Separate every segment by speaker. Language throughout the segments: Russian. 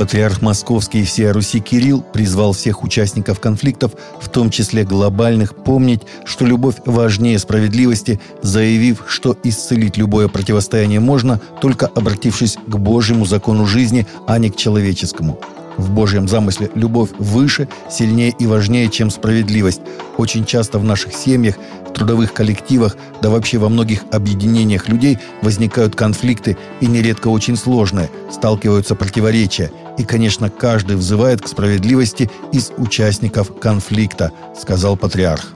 Speaker 1: Патриарх Московский и всея Руси Кирилл призвал всех участников конфликтов, в том числе глобальных, помнить, что любовь важнее справедливости, заявив, что исцелить любое противостояние можно, только обратившись к Божьему закону жизни, а не к человеческому. В Божьем замысле любовь выше, сильнее и важнее, чем справедливость. Очень часто в наших семьях, трудовых коллективах, да вообще во многих объединениях людей возникают конфликты и нередко очень сложные, сталкиваются противоречия. И, конечно, каждый взывает к справедливости из участников конфликта, сказал патриарх.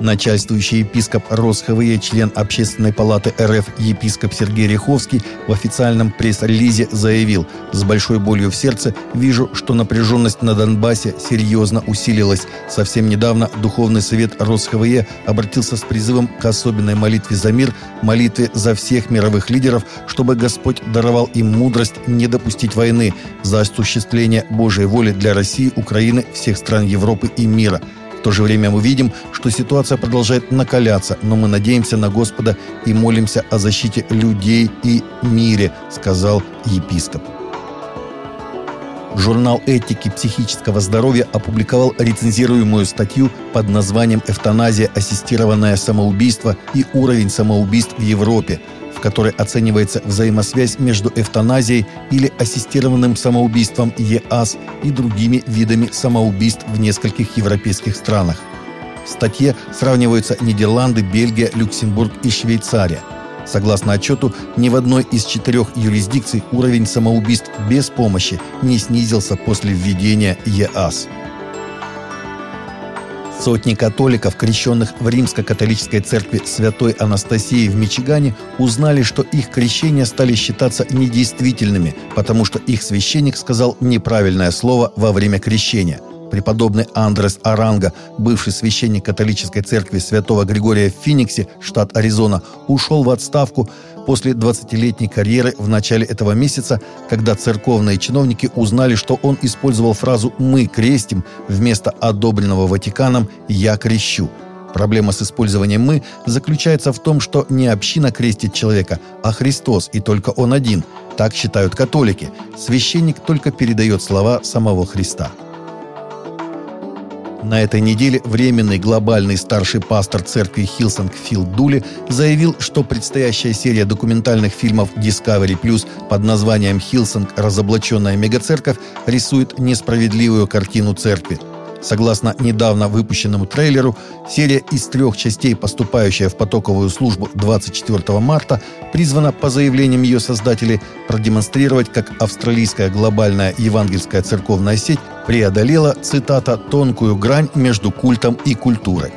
Speaker 1: Начальствующий епископ РосХВЕ, член Общественной палаты РФ епископ Сергей Риховский в официальном пресс-релизе заявил «С большой болью в сердце вижу, что напряженность на Донбассе серьезно усилилась. Совсем недавно Духовный совет РосХВЕ обратился с призывом к особенной молитве за мир, молитве за всех мировых лидеров, чтобы Господь даровал им мудрость не допустить войны, за осуществление Божьей воли для России, Украины, всех стран Европы и мира». То же время мы видим, что ситуация продолжает накаляться, но мы надеемся на Господа и молимся о защите людей и мире, сказал епископ. Журнал этики психического здоровья опубликовал рецензируемую статью под названием «Эвтаназия, ассистированное самоубийство и уровень самоубийств в Европе», в которой оценивается взаимосвязь между эвтаназией или ассистированным самоубийством ЕАС и другими видами самоубийств в нескольких европейских странах. В статье сравниваются Нидерланды, Бельгия, Люксембург и Швейцария. Согласно отчету, ни в одной из четырех юрисдикций уровень самоубийств без помощи не снизился после введения ЕАС. Сотни католиков, крещенных в римско-католической церкви Святой Анастасии в Мичигане, узнали, что их крещения стали считаться недействительными, потому что их священник сказал неправильное слово во время крещения. Преподобный Андрес Аранга, бывший священник католической церкви Святого Григория в Финиксе, штат Аризона, ушел в отставку после 20-летней карьеры в начале этого месяца, когда церковные чиновники узнали, что он использовал фразу «мы крестим» вместо одобренного Ватиканом «я крещу». Проблема с использованием «мы» заключается в том, что не община крестит человека, а Христос, и только Он один. Так считают католики. Священник только передает слова самого Христа. На этой неделе временный глобальный старший пастор церкви Hillsong Фил Дули заявил, что предстоящая серия документальных фильмов Discovery Plus под названием «Hillsong. Разоблаченная мегацерковь» рисует несправедливую картину церкви – Согласно недавно выпущенному трейлеру, серия из трех частей, поступающая в потоковую службу 24 марта, призвана, по заявлениям ее создателей, продемонстрировать, как австралийская глобальная евангельская церковная сеть преодолела, цитата, «тонкую грань между культом и культурой».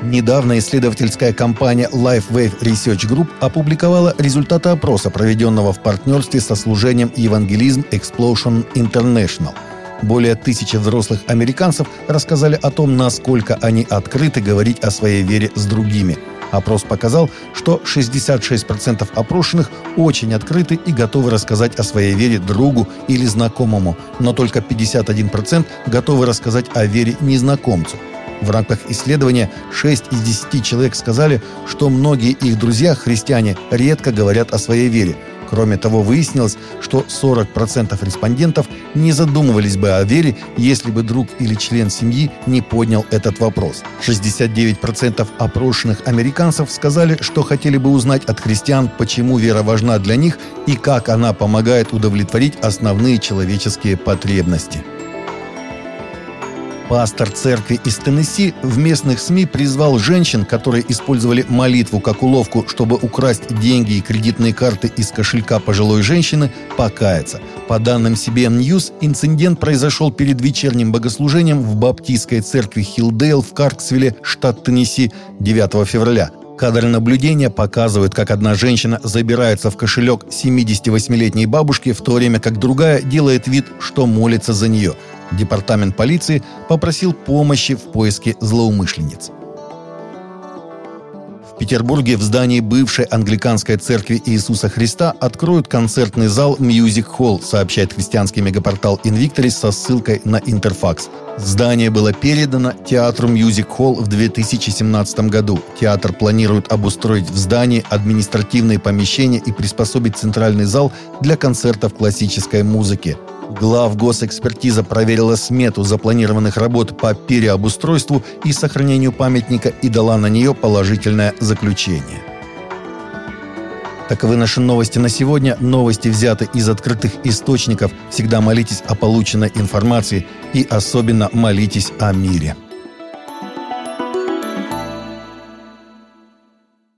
Speaker 1: Недавно исследовательская компания LifeWave Research Group опубликовала результаты опроса, проведенного в партнерстве со служением Евангелизм Explosion International – более тысячи взрослых американцев рассказали о том, насколько они открыты говорить о своей вере с другими. Опрос показал, что 66% опрошенных очень открыты и готовы рассказать о своей вере другу или знакомому, но только 51% готовы рассказать о вере незнакомцу. В рамках исследования 6 из 10 человек сказали, что многие их друзья, христиане, редко говорят о своей вере – Кроме того, выяснилось, что 40% респондентов не задумывались бы о вере, если бы друг или член семьи не поднял этот вопрос. 69% опрошенных американцев сказали, что хотели бы узнать от христиан, почему вера важна для них и как она помогает удовлетворить основные человеческие потребности. Пастор церкви из Теннесси в местных СМИ призвал женщин, которые использовали молитву как уловку, чтобы украсть деньги и кредитные карты из кошелька пожилой женщины, покаяться. По данным CBN News, инцидент произошел перед вечерним богослужением в баптистской церкви Хилдейл в Карксвилле, штат Теннесси, 9 февраля. Кадры наблюдения показывают, как одна женщина забирается в кошелек 78-летней бабушки, в то время как другая делает вид, что молится за нее – Департамент полиции попросил помощи в поиске злоумышленниц. В Петербурге в здании бывшей англиканской церкви Иисуса Христа откроют концертный зал Music Hall, сообщает христианский мегапортал Invictoris со ссылкой на Интерфакс. Здание было передано театру Music Hall в 2017 году. Театр планирует обустроить в здании административные помещения и приспособить центральный зал для концертов классической музыки. Глав госэкспертиза проверила смету запланированных работ по переобустройству и сохранению памятника и дала на нее положительное заключение. Таковы наши новости на сегодня. Новости взяты из открытых источников. Всегда молитесь о полученной информации и особенно молитесь о мире.